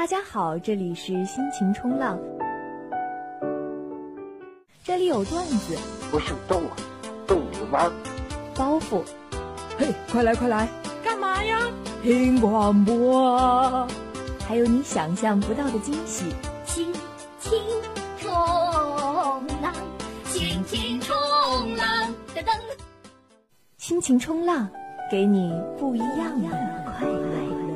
大家好，这里是心情冲浪，这里有段子，不是逗啊，逗你玩。包袱，嘿，快来快来，干嘛呀？听广播，还有你想象不到的惊喜，心情冲浪。心情冲浪，噔噔。心情冲浪，给你不一样的快乐。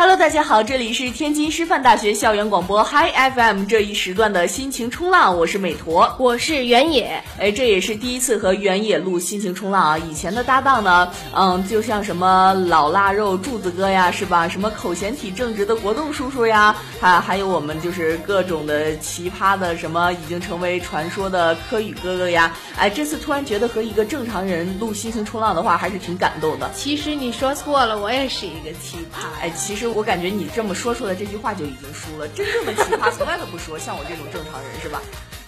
Hello，大家好，这里是天津师范大学校园广播 Hi FM 这一时段的心情冲浪，我是美驼，我是原野。哎，这也是第一次和原野录心情冲浪啊！以前的搭档呢，嗯，就像什么老腊肉柱子哥呀，是吧？什么口嫌体正直的国栋叔叔呀，还还有我们就是各种的奇葩的什么已经成为传说的柯宇哥哥呀！哎，这次突然觉得和一个正常人录心情冲浪的话，还是挺感动的。其实你说错了，我也是一个奇葩。哎，其实。我感觉你这么说出来这句话就已经输了。真正的奇葩从来都不说，像我这种正常人是吧？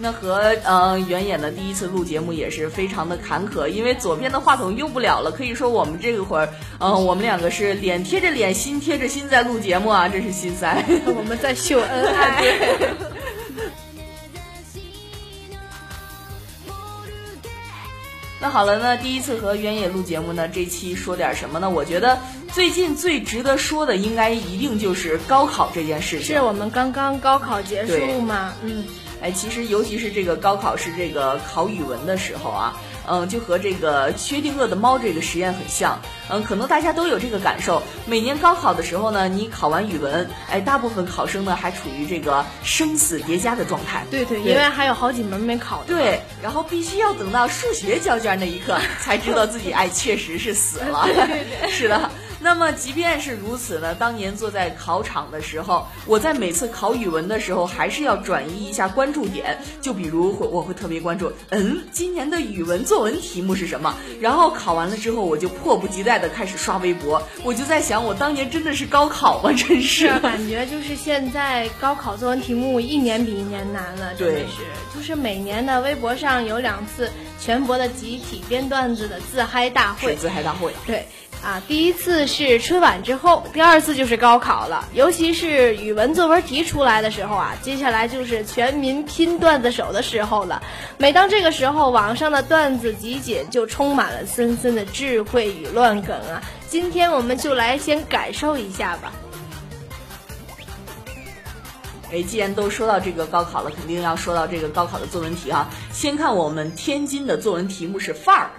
那和嗯原野的第一次录节目也是非常的坎坷，因为左边的话筒用不了了。可以说我们这会儿嗯我们两个是脸贴着脸，心贴着心在录节目啊，真是心塞。我们在秀恩爱。那好了，那第一次和原野录节目呢，这期说点什么呢？我觉得最近最值得说的，应该一定就是高考这件事情。是我们刚刚高考结束吗？嗯，哎，其实尤其是这个高考是这个考语文的时候啊。嗯，就和这个薛定谔的猫这个实验很像。嗯，可能大家都有这个感受。每年高考的时候呢，你考完语文，哎，大部分考生呢还处于这个生死叠加的状态。对对，因为还有好几门没考。对，然后必须要等到数学交卷那一刻，才知道自己哎确实是死了。对对，是的。那么即便是如此呢，当年坐在考场的时候，我在每次考语文的时候，还是要转移一下关注点。就比如会我会特别关注，嗯，今年的语文作文题目是什么？然后考完了之后，我就迫不及待的开始刷微博。我就在想，我当年真的是高考吗？真是感觉就是现在高考作文题目一年比一年难了，真的是。就是每年的微博上有两次全国的集体编段子的自嗨大会，自嗨大会，对。啊，第一次是春晚之后，第二次就是高考了。尤其是语文作文题出来的时候啊，接下来就是全民拼段子手的时候了。每当这个时候，网上的段子集锦就充满了森森的智慧与乱梗啊。今天我们就来先感受一下吧。哎，既然都说到这个高考了，肯定要说到这个高考的作文题哈。先看我们天津的作文题目是范儿。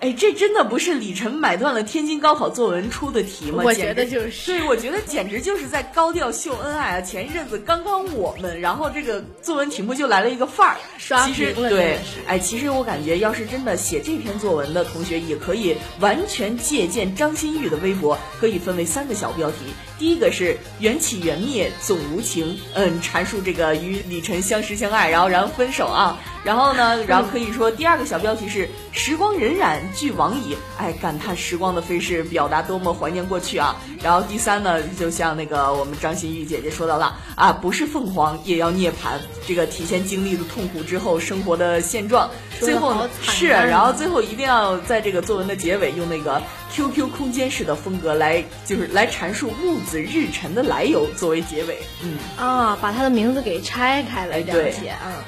哎，这真的不是李晨买断了天津高考作文出的题吗？我觉得就是，对，我觉得简直就是在高调秀恩爱啊！前一阵子刚刚我们，然后这个作文题目就来了一个范儿，刷屏了。对，哎，其实我感觉，要是真的写这篇作文的同学，也可以完全借鉴张馨予的微博，可以分为三个小标题。第一个是缘起缘灭总无情，嗯，阐述这个与李晨相识相爱，然后然后分手啊。然后呢，然后可以说第二个小标题是时光荏苒俱往矣，哎，感叹时光的飞逝，表达多么怀念过去啊。然后第三呢，就像那个我们张馨予姐姐说到了啊，不是凤凰也要涅槃，这个提前经历了痛苦之后生活的现状。最后是，然后最后一定要在这个作文的结尾用那个 QQ 空间式的风格来，就是来阐述木子日辰的来由作为结尾。嗯啊，把他的名字给拆开了这样写啊。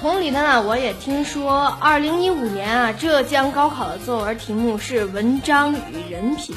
同理的呢，我也听说，二零一五年啊，浙江高考的作文题目是文章与人品，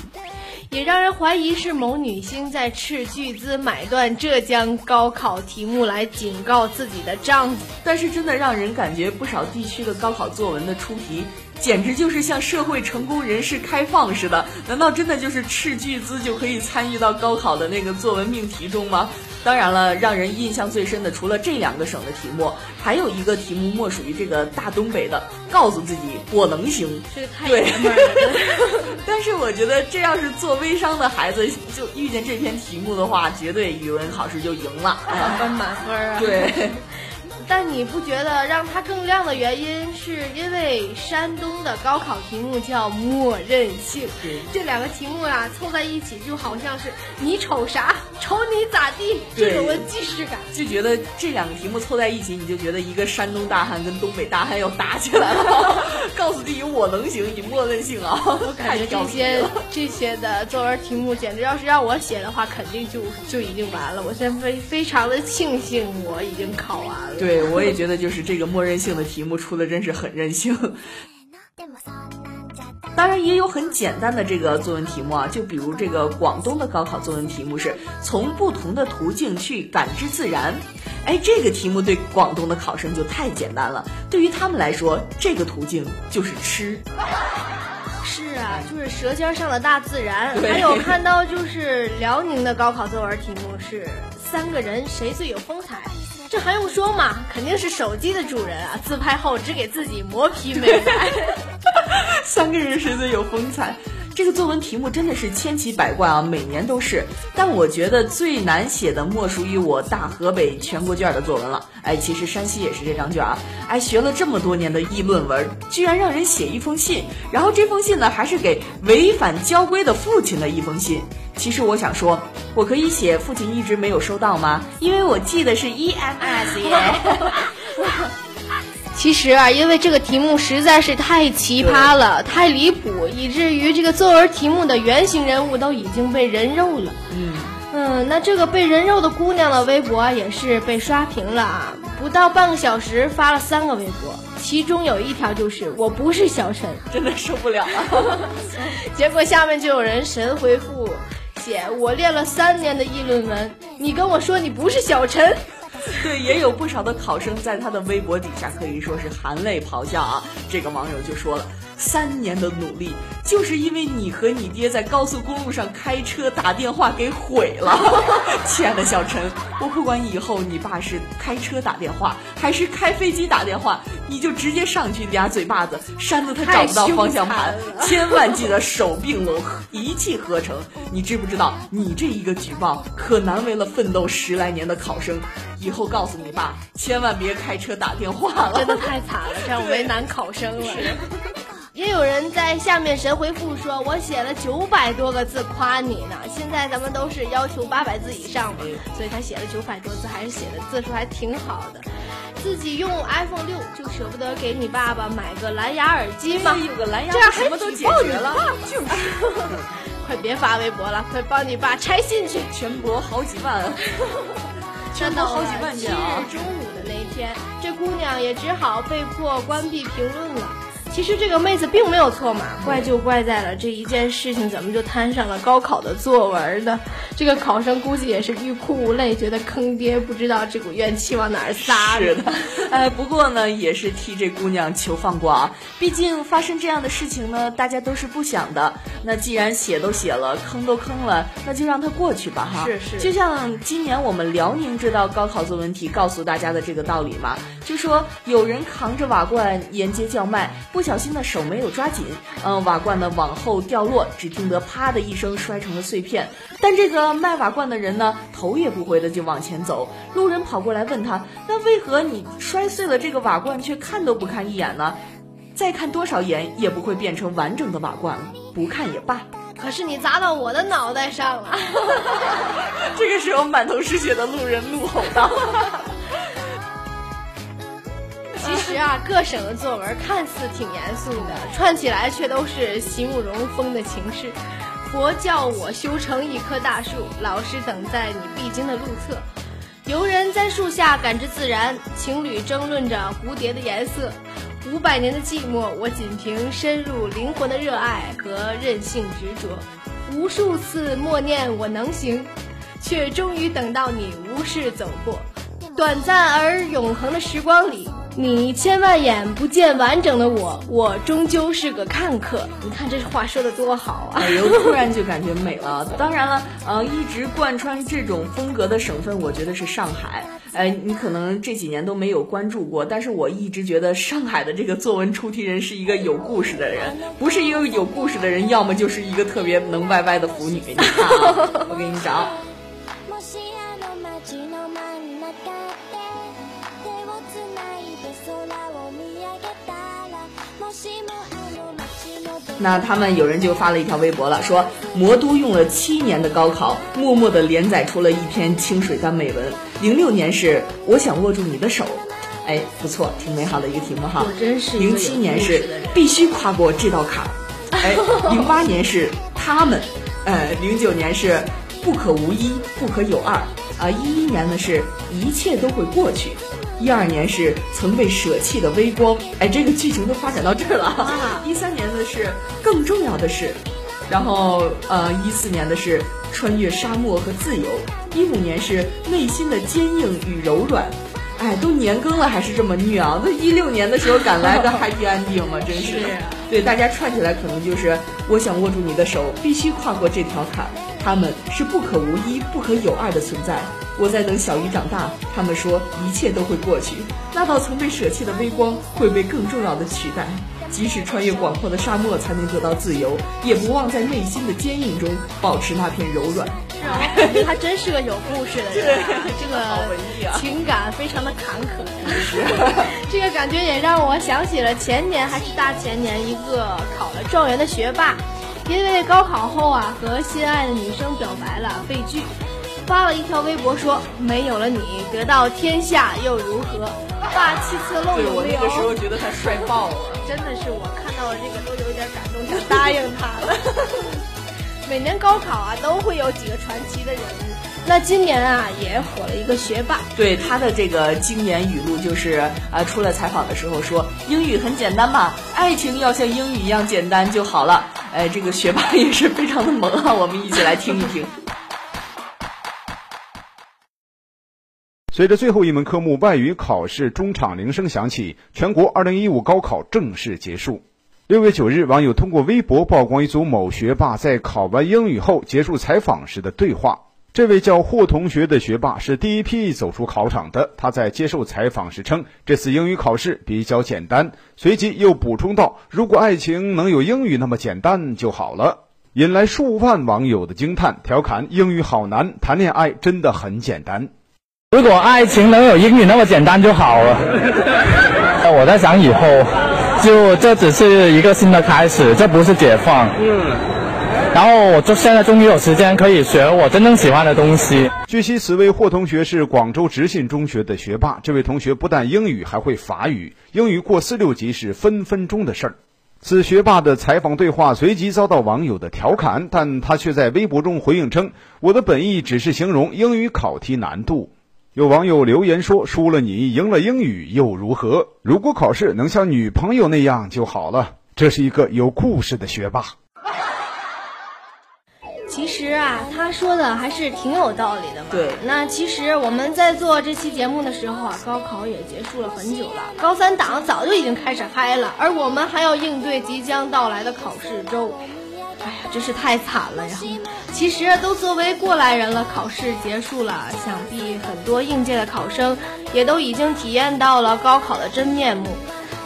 也让人怀疑是某女星在斥巨资买断浙江高考题目来警告自己的丈夫。但是真的让人感觉不少地区的高考作文的出题。简直就是向社会成功人士开放似的。难道真的就是斥巨资就可以参与到高考的那个作文命题中吗？当然了，让人印象最深的除了这两个省的题目，还有一个题目莫属于这个大东北的，告诉自己我能行。这太爷们儿了。但是我觉得这要是做微商的孩子，就遇见这篇题目的话，绝对语文考试就赢了，满分满分啊！对。但你不觉得让它更亮的原因，是因为山东的高考题目叫默认性，这两个题目啊凑在一起，就好像是你瞅啥，瞅你咋地，这种的既视感，就觉得这两个题目凑在一起，你就觉得一个山东大汉跟东北大汉要打起来了。告诉自己我能行，你默认性啊！我感觉这些这些的作文题目，简直要是让我写的话，肯定就就已经完了。我现在非非常的庆幸我已经考完了。对。对，我也觉得就是这个默认性的题目出的真是很任性。当然也有很简单的这个作文题目啊，就比如这个广东的高考作文题目是从不同的途径去感知自然。哎，这个题目对广东的考生就太简单了，对于他们来说，这个途径就是吃。是啊，就是舌尖上的大自然。还有看到就是辽宁的高考作文题目是三个人谁最有风采。这还用说吗？肯定是手机的主人啊！自拍后只给自己磨皮美白。三个人谁最有风采？这个作文题目真的是千奇百怪啊，每年都是。但我觉得最难写的莫属于我大河北全国卷的作文了。哎，其实山西也是这张卷啊。哎，学了这么多年的议论文，居然让人写一封信，然后这封信呢还是给违反交规的父亲的一封信。其实我想说，我可以写父亲一直没有收到吗？因为我记得是 EMS 耶。其实啊，因为这个题目实在是太奇葩了，太离谱，以至于这个作文题目的原型人物都已经被人肉了。嗯嗯，那这个被人肉的姑娘的微博也是被刷屏了啊！不到半个小时发了三个微博，其中有一条就是“我不是小陈”，真的受不了了。结果下面就有人神回复姐：“我练了三年的议论文，你跟我说你不是小陈。”对，也有不少的考生在他的微博底下可以说是含泪咆哮啊！这个网友就说了。三年的努力，就是因为你和你爹在高速公路上开车打电话给毁了。亲爱的小陈，我不管以后你爸是开车打电话还是开飞机打电话，你就直接上去俩嘴巴子扇得他找不到方向盘。千万记得手并拢，一气呵成。你知不知道，你这一个举报可难为了奋斗十来年的考生。以后告诉你爸，千万别开车打电话了。真的太惨了，这样为难考生了。也有人在下面神回复说：“我写了九百多个字夸你呢。”现在咱们都是要求八百字以上嘛，所以他写了九百多字，还是写的字数还挺好的。自己用 iPhone 六就舍不得给你爸爸买个蓝牙耳机吗？有个蓝牙，这样什么都解决了。就是，快别发微博了，快帮你爸拆信去，全国好几万，全国好几万件啊！中午的那一天，这姑娘也只好被迫关闭评论了。其实这个妹子并没有错嘛，怪就怪在了这一件事情怎么就摊上了高考的作文呢？这个考生估计也是欲哭无泪，觉得坑爹，不知道这股怨气往哪儿撒。是的，哎，不过呢，也是替这姑娘求放过啊。毕竟发生这样的事情呢，大家都是不想的。那既然写都写了，坑都坑了，那就让它过去吧，哈。是是。就像今年我们辽宁这道高考作文题告诉大家的这个道理嘛，就说有人扛着瓦罐沿街叫卖，不。不小心的手没有抓紧，嗯，瓦罐呢往后掉落，只听得啪的一声摔成了碎片。但这个卖瓦罐的人呢，头也不回的就往前走。路人跑过来问他：“那为何你摔碎了这个瓦罐，却看都不看一眼呢？再看多少眼也不会变成完整的瓦罐了，不看也罢。”可是你砸到我的脑袋上了。这个时候，满头是血的路人怒吼道。实啊，各省的作文看似挺严肃的，串起来却都是席慕容风的情诗。佛教我修成一棵大树，老师等在你必经的路侧。游人在树下感知自然，情侣争论着蝴蝶的颜色。五百年的寂寞，我仅凭深入灵魂的热爱和任性执着。无数次默念我能行，却终于等到你无视走过。短暂而永恒的时光里。你千万眼不见完整的我，我终究是个看客。你看这话说的多好啊！哎呦，突然就感觉美了。当然了，呃，一直贯穿这种风格的省份，我觉得是上海。哎，你可能这几年都没有关注过，但是我一直觉得上海的这个作文出题人是一个有故事的人，不是一个有故事的人，要么就是一个特别能歪歪的腐女。你看，我给你找。那他们有人就发了一条微博了，说魔都用了七年的高考，默默的连载出了一篇清水干美文。零六年是我想握住你的手，哎，不错，挺美好的一个题目哈。我真是。零七年是必须跨过这道坎儿，哎，零八年是他们，呃，零九年是不可无一，不可有二，啊，一一年呢是一切都会过去。一二年是曾被舍弃的微光，哎，这个剧情都发展到这儿了。一三年的是更重要的是，然后呃，一四年的是穿越沙漠和自由，一五年是内心的坚硬与柔软，哎，都年更了还是这么虐啊！那一六年的时候赶来个 happy ending 吗？真是，对大家串起来可能就是我想握住你的手，必须跨过这条坎，他们是不可无一、不可有二的存在。我在等小鱼长大，他们说一切都会过去，那道曾被舍弃的微光会被更重要的取代。即使穿越广阔的沙漠才能得到自由，也不忘在内心的坚硬中保持那片柔软。是啊，他真是个有故事的人，这个情感非常的坎坷。这个感觉也让我想起了前年还是大前年一个考了状元的学霸，因为高考后啊和心爱的女生表白了，被拒。发了一条微博说：“没有了你，得到天下又如何？霸气侧漏有没有？”我那个时候觉得他帅爆了，真的是我看到了这个都有点感动，想答应他了。每年高考啊，都会有几个传奇的人物。那今年啊，也火了一个学霸。对他的这个经典语录就是啊，出来采访的时候说：“英语很简单嘛，爱情要像英语一样简单就好了。”哎，这个学霸也是非常的萌啊，我们一起来听一听。随着最后一门科目外语考试中场铃声响起，全国2015高考正式结束。六月九日，网友通过微博曝光一组某学霸在考完英语后结束采访时的对话。这位叫霍同学的学霸是第一批走出考场的。他在接受采访时称，这次英语考试比较简单。随即又补充道：“如果爱情能有英语那么简单就好了。”引来数万网友的惊叹，调侃：“英语好难，谈恋爱真的很简单。”如果爱情能有英语那么简单就好了。我在想以后，就这只是一个新的开始，这不是解放。嗯。然后我就现在终于有时间可以学我真正喜欢的东西。据悉，此位霍同学是广州执信中学的学霸。这位同学不但英语，还会法语，英语过四六级是分分钟的事儿。此学霸的采访对话随即遭到网友的调侃，但他却在微博中回应称：“我的本意只是形容英语考题难度。”有网友留言说：“输了你，赢了英语又如何？如果考试能像女朋友那样就好了。”这是一个有故事的学霸。其实啊，他说的还是挺有道理的嘛。对，那其实我们在做这期节目的时候啊，高考也结束了很久了，高三党早就已经开始嗨了，而我们还要应对即将到来的考试周。哎呀，真是太惨了呀！其实都作为过来人了，考试结束了，想必很多应届的考生也都已经体验到了高考的真面目。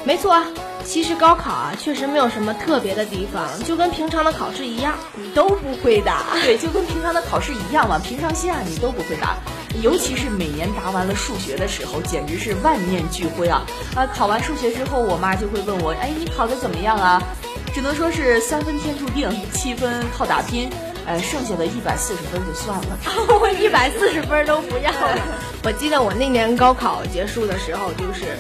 没错，其实高考啊，确实没有什么特别的地方，就跟平常的考试一样，你都不会答。对，就跟平常的考试一样嘛，平常心啊，你都不会答。尤其是每年答完了数学的时候，简直是万念俱灰啊！啊，考完数学之后，我妈就会问我，哎，你考的怎么样啊？只能说是三分天注定，七分靠打拼，呃，剩下的一百四十分就算了。我一百四十分都不要了。我记得我那年高考结束的时候，就是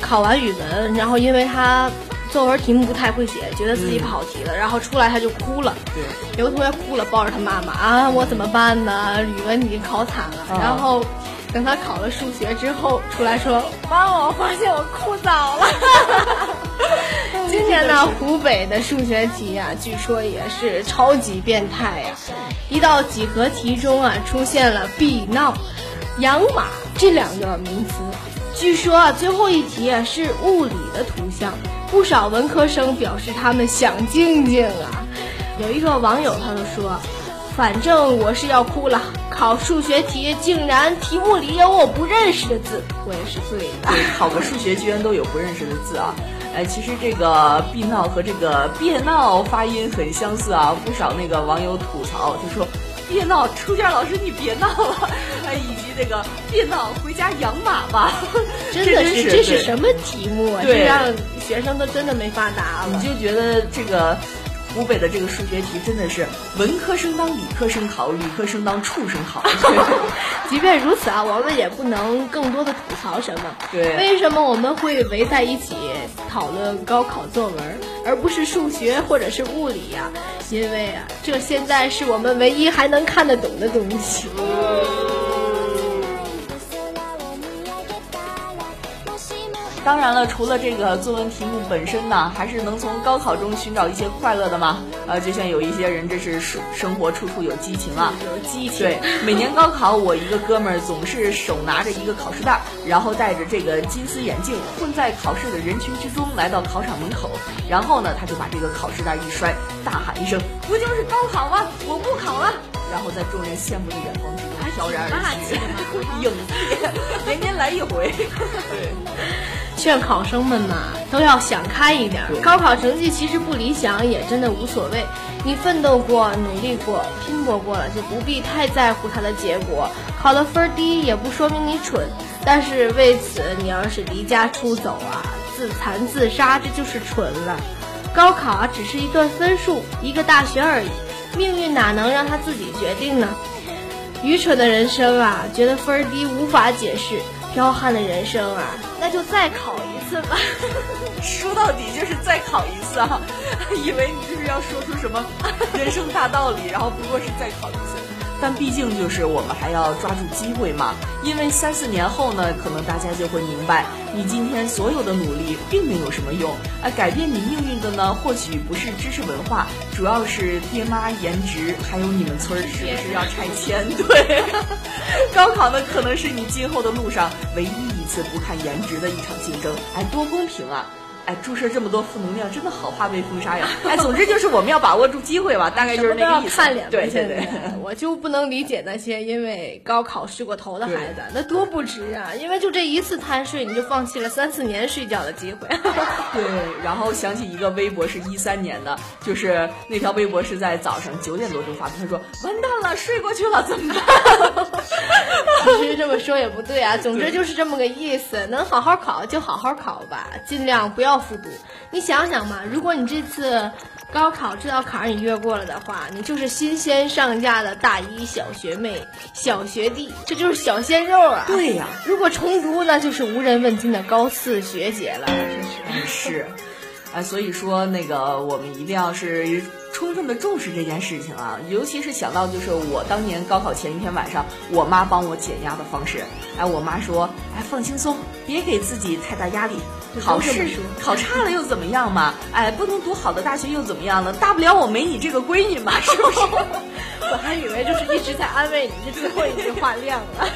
考完语文，然后因为他作文题目不太会写，觉得自己跑题了，然后出来他就哭了。对，有个同学哭了，抱着他妈妈啊，我怎么办呢？语文已经考惨了，然后。等他考了数学之后出来说：“妈，我发现我哭早了。” 今年呢，湖北的数学题啊，据说也是超级变态呀！一道几何题中啊，出现了“避闹”“养马”这两个名词，据说啊，最后一题啊是物理的图像，不少文科生表示他们想静静啊。有一个网友他就说，反正我是要哭了，考数学题竟然题目里有我不认识的字，我也是醉了。对，考个数学居然都有不认识的字啊！哎，其实这个“避闹”和这个“别闹”发音很相似啊，不少那个网友吐槽就说。别闹，初见老师你别闹了，哎，以及那个别闹，回家养马吧。真的是，这是什么题目啊？这让学生都真的没法答了。你就觉得这个湖北的这个数学题真的是文科生当理科生考，理科生当畜生考。即便如此啊，我们也不能更多的吐槽什么。对，为什么我们会围在一起讨论高考作文，而不是数学或者是物理呀？因为啊，这现在是我们唯一还能看得懂的东西。当然了，除了这个作文题目本身呢，还是能从高考中寻找一些快乐的嘛。呃，就像有一些人，这是生生活处处有激情啊，有激情。对，每年高考，我一个哥们儿总是手拿着一个考试袋，然后戴着这个金丝眼镜，混在考试的人群之中，来到考场门口，然后呢，他就把这个考试袋一摔，大喊一声：“不就是高考吗？我不考了！”然后在众人羡慕的眼光之中飘然而去，影帝，年年来一回。对。劝考生们嘛，都要想开一点。高考成绩其实不理想，也真的无所谓。你奋斗过、努力过、拼搏过了，就不必太在乎它的结果。考的分低也不说明你蠢，但是为此你要是离家出走啊、自残自杀，这就是蠢了。高考啊，只是一段分数，一个大学而已，命运哪能让他自己决定呢？愚蠢的人生啊，觉得分低无法解释。彪悍的人生啊，那就再考一次吧。说到底就是再考一次啊！以为你就是要说出什么人生大道理，然后不过是再考一次。但毕竟就是我们还要抓住机会嘛，因为三四年后呢，可能大家就会明白，你今天所有的努力并没有什么用。啊，改变你命运的呢，或许不是知识文化，主要是爹妈颜值，还有你们村儿是不是要拆迁？对，高考呢，可能是你今后的路上唯一一次不看颜值的一场竞争。哎，多公平啊！哎，注射这么多负能量，真的好怕被封杀呀！哎，总之就是我们要把握住机会吧，大概就是那个意思。看脸，对对对，我就不能理解那些因为高考睡过头的孩子，那多不值啊！因为就这一次贪睡，你就放弃了三四年睡觉的机会。对，然后想起一个微博是一三年的，就是那条微博是在早上九点多钟发的，他说：“完蛋了，睡过去了，怎么办？” 其实这么说也不对啊，总之就是这么个意思，能好好考就好好考吧，尽量不要。要复读，你想想嘛，如果你这次高考这道坎儿你越过了的话，你就是新鲜上架的大一小学妹、小学弟，这就是小鲜肉啊！对呀，如果重读，那就是无人问津的高四学姐了，真是是。哎，所以说那个我们一定要是充分的重视这件事情啊，尤其是想到就是我当年高考前一天晚上，我妈帮我减压的方式。哎，我妈说，哎，放轻松，别给自己太大压力。考试考差了又怎么样嘛？哎，不能读好的大学又怎么样呢？大不了我没你这个闺女嘛，是不是？我还以为就是一直在安慰你，这最后一句话亮了。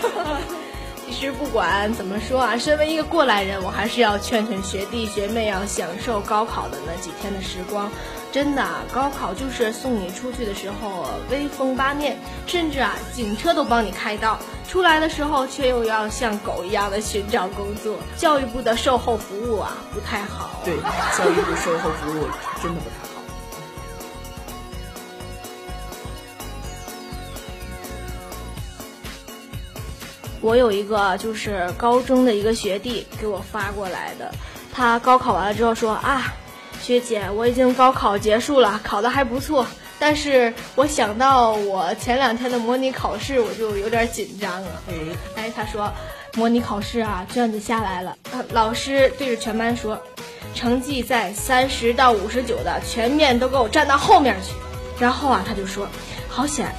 其实不管怎么说啊，身为一个过来人，我还是要劝劝学弟学妹要享受高考的那几天的时光。真的，高考就是送你出去的时候威风八面，甚至啊，警车都帮你开道；出来的时候却又要像狗一样的寻找工作。教育部的售后服务啊，不太好。对，教育部售后服务真的不太好。我有一个就是高中的一个学弟给我发过来的，他高考完了之后说啊。学姐，我已经高考结束了，考的还不错。但是我想到我前两天的模拟考试，我就有点紧张了。哎，他说，模拟考试啊，卷子下来了，老师对着全班说，成绩在三十到五十九的全面都给我站到后面去。然后啊，他就说，好险，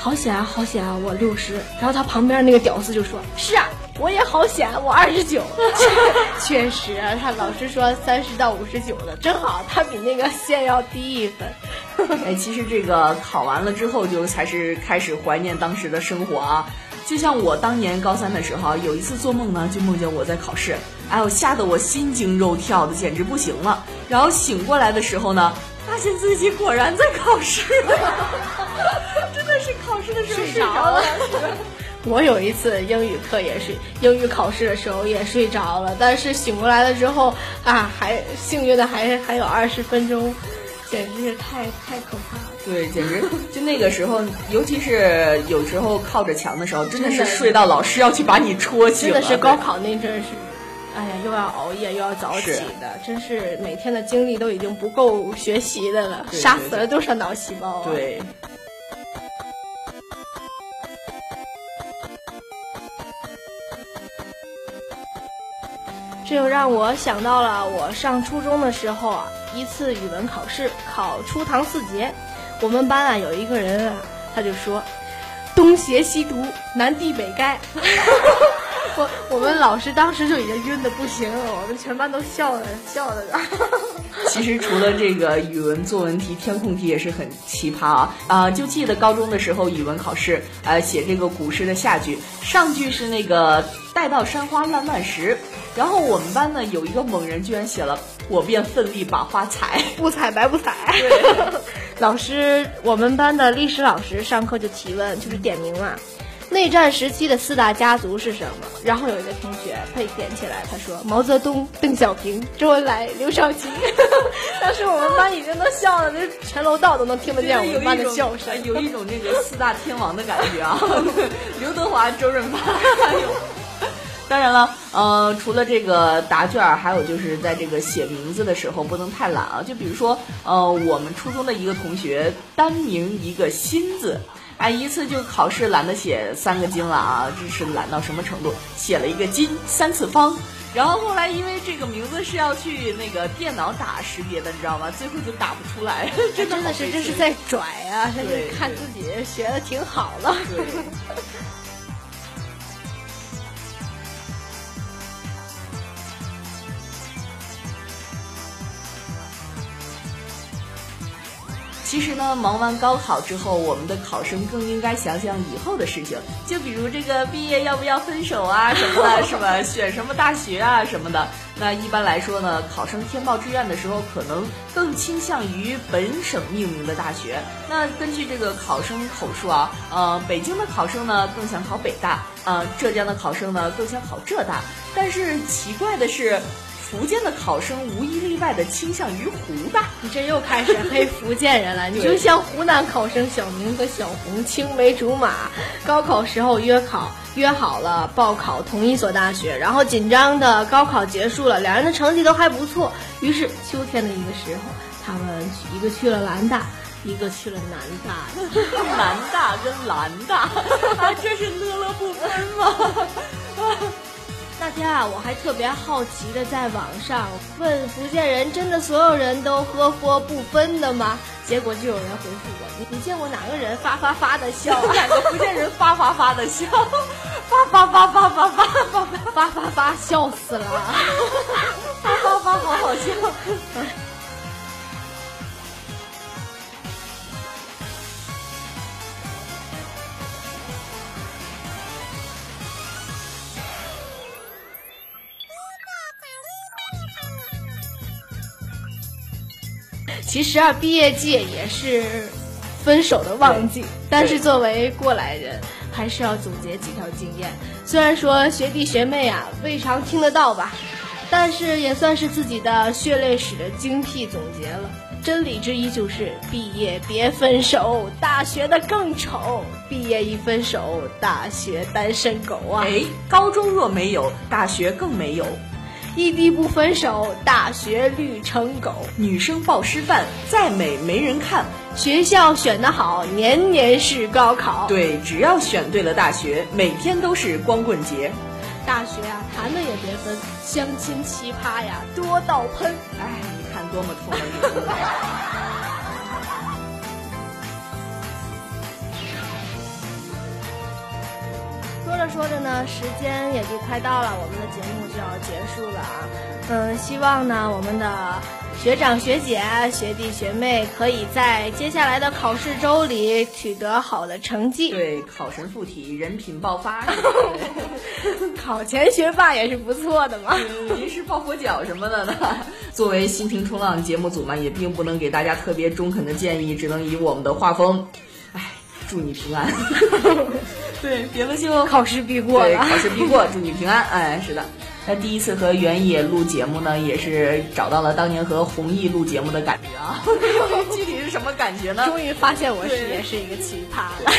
好险啊，好险啊，我六十。然后他旁边那个屌丝就说，是啊。我也好险，我二十九，确实，他老师说三十到五十九的，正好他比那个线要低一分。哎，其实这个考完了之后，就才是开始怀念当时的生活啊。就像我当年高三的时候，有一次做梦呢，就梦见我在考试，哎呦，吓得我心惊肉跳的，简直不行了。然后醒过来的时候呢，发现自己果然在考试，真的是考试的时候睡着了。我有一次英语课也是，英语考试的时候也睡着了，但是醒过来了之后啊，还幸运的还还有二十分钟，简直是太太可怕了。对，简直就那个时候，尤其是有时候靠着墙的时候，真的是睡到老师要去把你戳醒。真的是高考那阵是，哎呀，又要熬夜又要早起的，真是每天的精力都已经不够学习的了，杀死了多少脑细胞啊！对。这又让我想到了我上初中的时候啊，一次语文考试考初唐四杰，我们班啊有一个人啊，他就说东邪西毒，南帝北丐。我我们老师当时就已经晕的不行了，我们全班都笑了笑了。其实除了这个语文作文题、填空题也是很奇葩啊啊！就记得高中的时候语文考试，呃，写这个古诗的下句，上句是那个“待到山花烂漫时”，然后我们班呢有一个猛人居然写了“我便奋力把花采，不采白不采”。对，老师，我们班的历史老师上课就提问，就是点名嘛。内战时期的四大家族是什么？然后有一个同学他点起来，他说毛泽东、邓小平、周恩来、刘少奇。当时我们班已经都笑了，那全楼道都能听得见我们班的笑声，有一种这个四大天王的感觉啊！刘德华、周润发，还有。当然了，呃，除了这个答卷，还有就是在这个写名字的时候不能太懒啊。就比如说，呃，我们初中的一个同学单名一个心字。哎，一次就考试懒得写三个金了啊！这是懒到什么程度？写了一个金三次方，然后后来因为这个名字是要去那个电脑打识别的，你知道吗？最后就打不出来，真的是这是在拽啊！对，看自己学的挺好了。其实呢，忙完高考之后，我们的考生更应该想想以后的事情，就比如这个毕业要不要分手啊什么的，是吧？选什么大学啊什么的。那一般来说呢，考生填报志愿的时候，可能更倾向于本省命名的大学。那根据这个考生口述啊，呃，北京的考生呢更想考北大，呃，浙江的考生呢更想考浙大。但是奇怪的是。福建的考生无一例外的倾向于湖大，你这又开始黑福建人了。你就像湖南考生小明和小红青梅竹马，高考时候约考约好了报考同一所大学，然后紧张的高考结束了，两人的成绩都还不错。于是秋天的一个时候，他们一个去了兰大，一个去了南大。南大跟兰大，啊，这是乐乐不分吗？那天啊，我还特别好奇的在网上问福建人：“真的所有人都喝喝不分的吗？”结果就有人回复我：“你你见过哪个人发发发的笑？哪个福建人发发发的笑？发发发发发发发发发发笑死了！发发发好好笑。”其实啊，毕业季也是分手的旺季，但是作为过来人，还是要总结几条经验。虽然说学弟学妹啊未尝听得到吧，但是也算是自己的血泪史的精辟总结了。真理之一就是：毕业别分手，大学的更丑；毕业一分手，大学单身狗啊！哎，高中若没有，大学更没有。异地不分手，大学绿成狗。女生报师范，再美没人看。学校选得好，年年是高考。对，只要选对了大学，每天都是光棍节。大学啊，谈的也别分，相亲奇葩呀多到喷。哎，你看多么痛人。说着说着呢，时间也就快到了，我们的节目就要结束了啊。嗯，希望呢我们的学长学姐、学弟学妹可以在接下来的考试周里取得好的成绩。对，考神附体，人品爆发。考前学霸也是不错的嘛。临时抱佛脚什么的呢？作为心情冲浪节目组嘛，也并不能给大家特别中肯的建议，只能以我们的画风，哎，祝你平安。对，别的就 考试必过对，考试必过，祝你平安。哎，是的。那第一次和原野录节目呢，也是找到了当年和弘毅录节目的感觉啊。具体是什么感觉呢？终于发现我是也是一个奇葩了，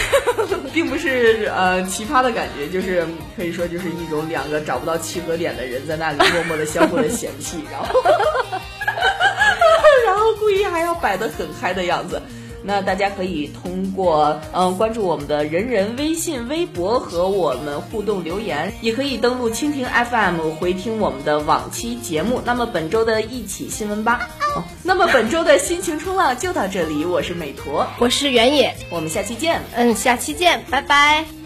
并不是呃奇葩的感觉，就是可以说就是一种两个找不到契合点的人在那里默默的相互的嫌弃，然后然后故意还要摆的很嗨的样子。那大家可以通过嗯关注我们的人人微信、微博和我们互动留言，也可以登录蜻蜓 FM 回听我们的往期节目。那么本周的一起新闻吧。哦，那么本周的心情冲浪就到这里，我是美驼，我是原野，我们下期见。嗯，下期见，拜拜。